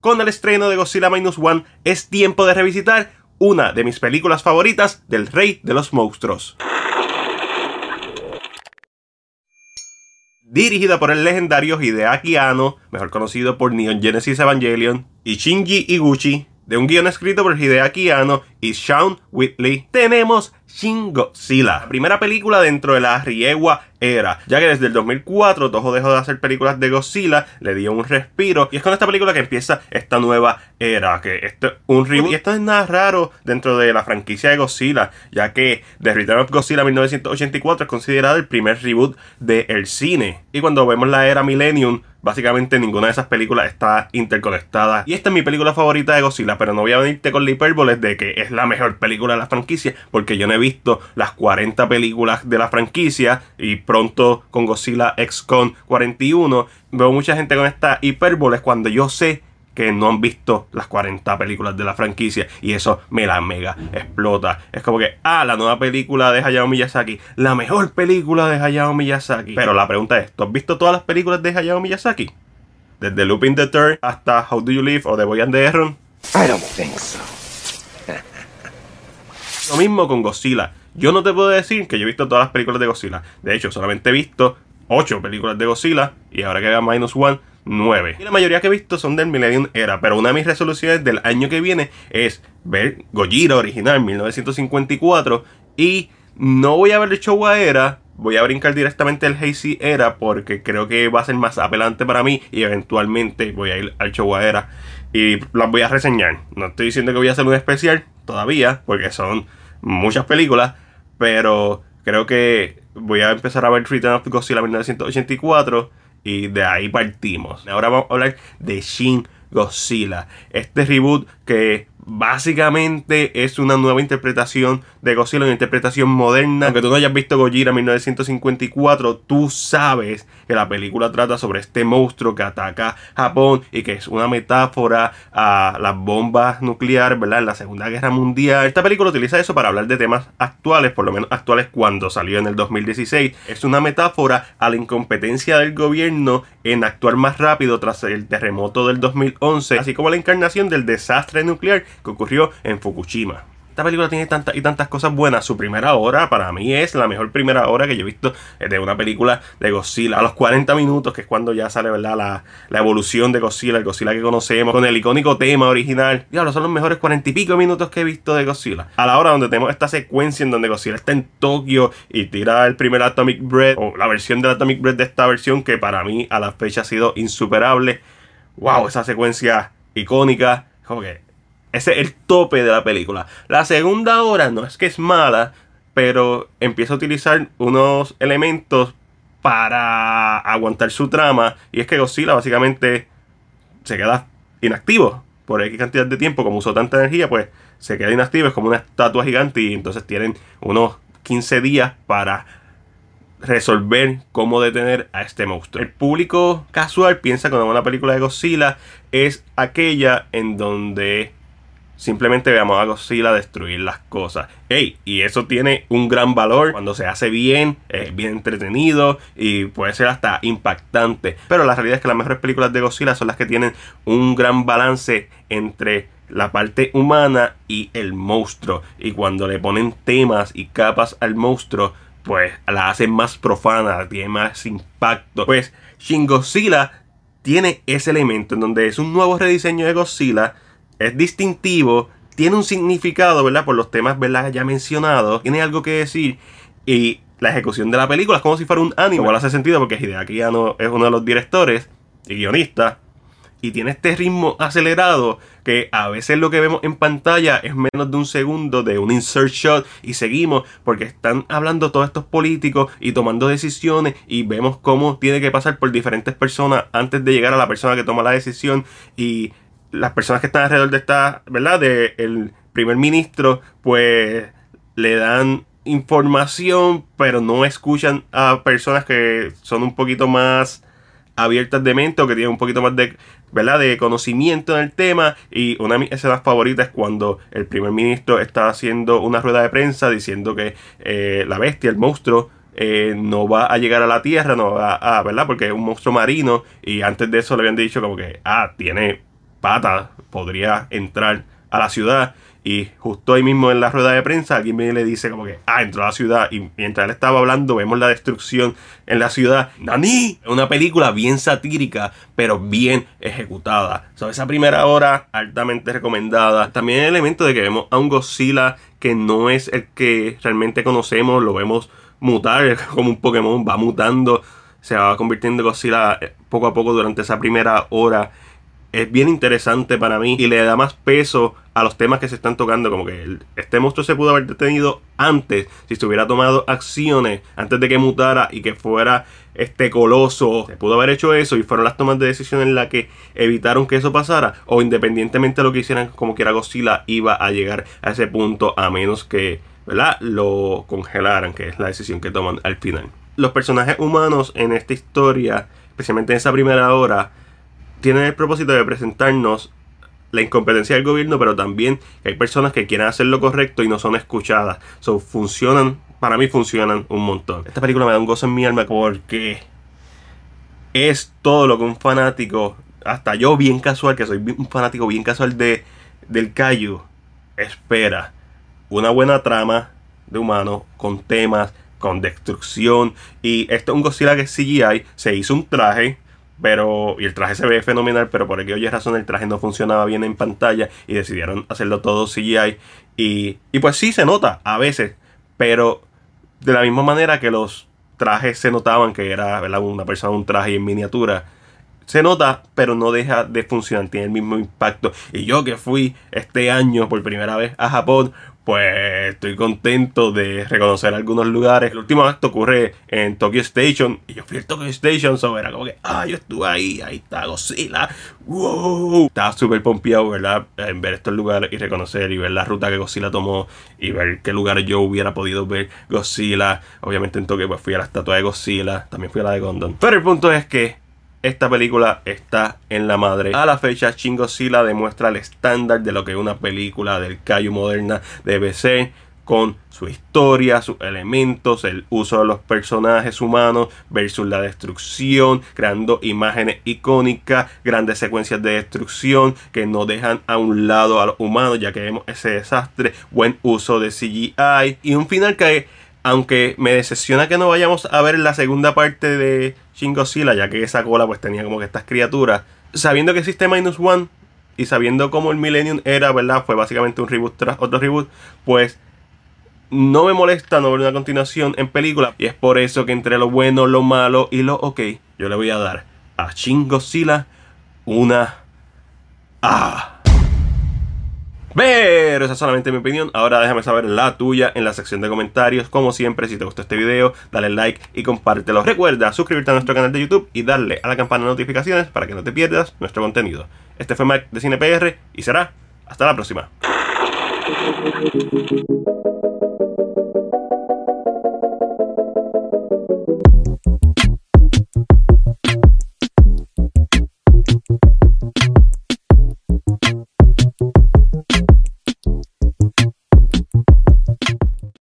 Con el estreno de Godzilla Minus One es tiempo de revisitar una de mis películas favoritas del Rey de los Monstruos. Dirigida por el legendario Hideaki Anno, mejor conocido por Neon Genesis Evangelion, y Shinji Iguchi, de un guion escrito por Hideaki Anno y Sean Whitley, tenemos Shin Godzilla, primera película dentro de la Riewa era, ya que desde el 2004 Toho dejó de hacer películas de Godzilla, le dio un respiro y es con esta película que empieza esta nueva era, que esto es un reboot. Y esto es nada raro dentro de la franquicia de Godzilla, ya que The Return of Godzilla 1984 es considerado el primer reboot del cine. Y cuando vemos la era Millennium Básicamente ninguna de esas películas está interconectada. Y esta es mi película favorita de Godzilla, pero no voy a venirte con la hipérbole de que es la mejor película de la franquicia, porque yo no he visto las 40 películas de la franquicia y pronto con Godzilla X-Con 41 veo mucha gente con esta hipérbole cuando yo sé que no han visto las 40 películas de la franquicia y eso me la mega explota. Es como que, ah, la nueva película de Hayao Miyazaki, la mejor película de Hayao Miyazaki. Pero la pregunta es, ¿tú has visto todas las películas de Hayao Miyazaki? Desde Looping the Third hasta How Do You Live o The Boy and the Heron. I don't think so. Lo mismo con Godzilla. Yo no te puedo decir que yo he visto todas las películas de Godzilla. De hecho, solamente he visto 8 películas de Godzilla y ahora que vea Minus One 9. Y la mayoría que he visto son del Millennium Era, pero una de mis resoluciones del año que viene es ver Gojira original 1954 y no voy a ver el Showa Era, voy a brincar directamente el Hazy Era porque creo que va a ser más apelante para mí y eventualmente voy a ir al Showa Era y las voy a reseñar. No estoy diciendo que voy a hacer un especial todavía porque son muchas películas, pero creo que voy a empezar a ver Return of Godzilla 1984 y de ahí partimos. Ahora vamos a hablar de Shin Godzilla. Este reboot que básicamente es una nueva interpretación de Godzilla, una interpretación moderna. Aunque tú no hayas visto Gojira 1954, tú sabes que la película trata sobre este monstruo que ataca Japón y que es una metáfora a las bombas nucleares, ¿verdad? En la Segunda Guerra Mundial. Esta película utiliza eso para hablar de temas actuales, por lo menos actuales cuando salió en el 2016. Es una metáfora a la incompetencia del gobierno en actuar más rápido tras el terremoto del 2011, así como la encarnación del desastre nuclear que ocurrió en Fukushima. Esta película tiene tantas y tantas cosas buenas. Su primera hora para mí es la mejor primera hora que yo he visto de una película de Godzilla. A los 40 minutos, que es cuando ya sale ¿verdad? La, evolución de Godzilla, el Godzilla que conocemos, con el icónico tema original. Ahora son los mejores 40 y pico minutos que he visto de Godzilla. A la hora donde tenemos esta secuencia en donde Godzilla está en Tokio y tira el primer Atomic Breath, o la versión del Atomic Breath de esta versión, que para mí a la fecha ha sido insuperable. ¡Wow! Esa secuencia icónica. Como que ese es el tope de la película. La segunda hora no es que es mala, pero empieza a utilizar unos elementos para aguantar su trama. Y es que Godzilla básicamente se queda inactivo por X cantidad de tiempo. Como usó tanta energía, pues se queda inactivo. Es como una estatua gigante y entonces tienen unos 15 días para resolver cómo detener a este monstruo. El público casual piensa que una película de Godzilla es aquella en donde simplemente veamos a Godzilla destruir las cosas. Ey, y eso tiene un gran valor cuando se hace bien, es bien entretenido y puede ser hasta impactante. Pero la realidad es que las mejores películas de Godzilla son las que tienen un gran balance entre la parte humana y el monstruo. Y cuando le ponen temas y capas al monstruo, pues la hacen más profana, tiene más impacto. Pues Shin Godzilla tiene ese elemento en donde es un nuevo rediseño de Godzilla es distintivo, tiene un significado, ¿verdad? Por los temas, ¿verdad? Ya mencionados, tiene algo que decir y la ejecución de la película es como si fuera un anime. Igual hace sentido porque Hideaki no es uno de los directores y guionistas y tiene este ritmo acelerado que a veces lo que vemos en pantalla es menos de un segundo de un insert shot y seguimos porque están hablando todos estos políticos y tomando decisiones y vemos cómo tiene que pasar por diferentes personas antes de llegar a la persona que toma la decisión y las personas que están alrededor de esta, ¿verdad? De el primer ministro, pues le dan información, pero no escuchan a personas que son un poquito más abiertas de mente o que tienen un poquito más de, ¿verdad? de conocimiento en el tema. Y una de mis escenas favoritas es cuando el primer ministro está haciendo una rueda de prensa diciendo que eh, la bestia, el monstruo, eh, no va a llegar a la Tierra, no va a, ¿verdad? Porque es un monstruo marino y antes de eso le habían dicho como que, ah, tiene pata podría entrar a la ciudad. Y justo ahí mismo en la rueda de prensa, alguien me le dice como que, ah, entró a la ciudad. Y mientras él estaba hablando, vemos la destrucción en la ciudad. ¡Nani! Una película bien satírica, pero bien ejecutada. So, esa primera hora, altamente recomendada. También el elemento de que vemos a un Godzilla que no es el que realmente conocemos. Lo vemos mutar, como un Pokémon, va mutando. Se va convirtiendo en Godzilla eh, poco a poco durante esa primera hora es bien interesante para mí y le da más peso a los temas que se están tocando. Como que este monstruo se pudo haber detenido antes, si se hubiera tomado acciones antes de que mutara y que fuera este coloso. Se pudo haber hecho eso y fueron las tomas de decisión en las que evitaron que eso pasara. O independientemente de lo que hicieran, como quiera Godzilla iba a llegar a ese punto a menos que ¿verdad? lo congelaran, que es la decisión que toman al final. Los personajes humanos en esta historia, especialmente en esa primera hora, tienen el propósito de presentarnos la incompetencia del gobierno, pero también que hay personas que quieren hacer lo correcto y no son escuchadas. So, funcionan, para mí funcionan un montón. Esta película me da un gozo en mi alma porque es todo lo que un fanático, hasta yo bien casual, que soy un fanático bien casual de, del Cayu, espera. Una buena trama de humano con temas, con destrucción. Y esto es un Godzilla que es CGI, se hizo un traje pero y el traje se ve fenomenal, pero por aquella razón el traje no funcionaba bien en pantalla y decidieron hacerlo todo CGI y, y pues sí se nota a veces, pero de la misma manera que los trajes se notaban que era una persona un traje en miniatura, se nota, pero no deja de funcionar, tiene el mismo impacto. Y yo que fui este año por primera vez a Japón, pues estoy contento de reconocer algunos lugares. El último acto ocurre en Tokyo Station y yo fui a Tokyo Station, so era como que, ah, yo estuve ahí, ahí está Godzilla, wow. Estaba súper pompeado, ¿verdad? En ver estos lugares y reconocer y ver la ruta que Godzilla tomó y ver qué lugares yo hubiera podido ver Godzilla. Obviamente en Tokio pues fui a la estatua de Godzilla, también fui a la de Gondon. Pero el punto es que esta película está en la madre. A la fecha, Shin Godzilla demuestra el estándar de lo que una película del Kaiju moderna debe ser con su historia, sus elementos, el uso de los personajes humanos versus la destrucción, creando imágenes icónicas, grandes secuencias de destrucción que no dejan a un lado a los humanos, ya que vemos ese desastre, buen uso de CGI y un final que aunque me decepciona que no vayamos a ver la segunda parte de Shin ya que esa cola pues tenía como que estas criaturas. Sabiendo que existe Minus One y sabiendo cómo el Millennium era, ¿verdad? Fue básicamente un reboot tras otro reboot, pues no me molesta no ver una continuación en película. Y es por eso que entre lo bueno, lo malo y lo ok, yo le voy a dar a Shin una A. Pero esa es solamente mi opinión. Ahora déjame saber la tuya en la sección de comentarios. Como siempre, si te gustó este video, dale like y compártelo. Recuerda suscribirte a nuestro canal de YouTube y darle a la campana de notificaciones para que no te pierdas nuestro contenido. Este fue Mike de CinePR y será hasta la próxima.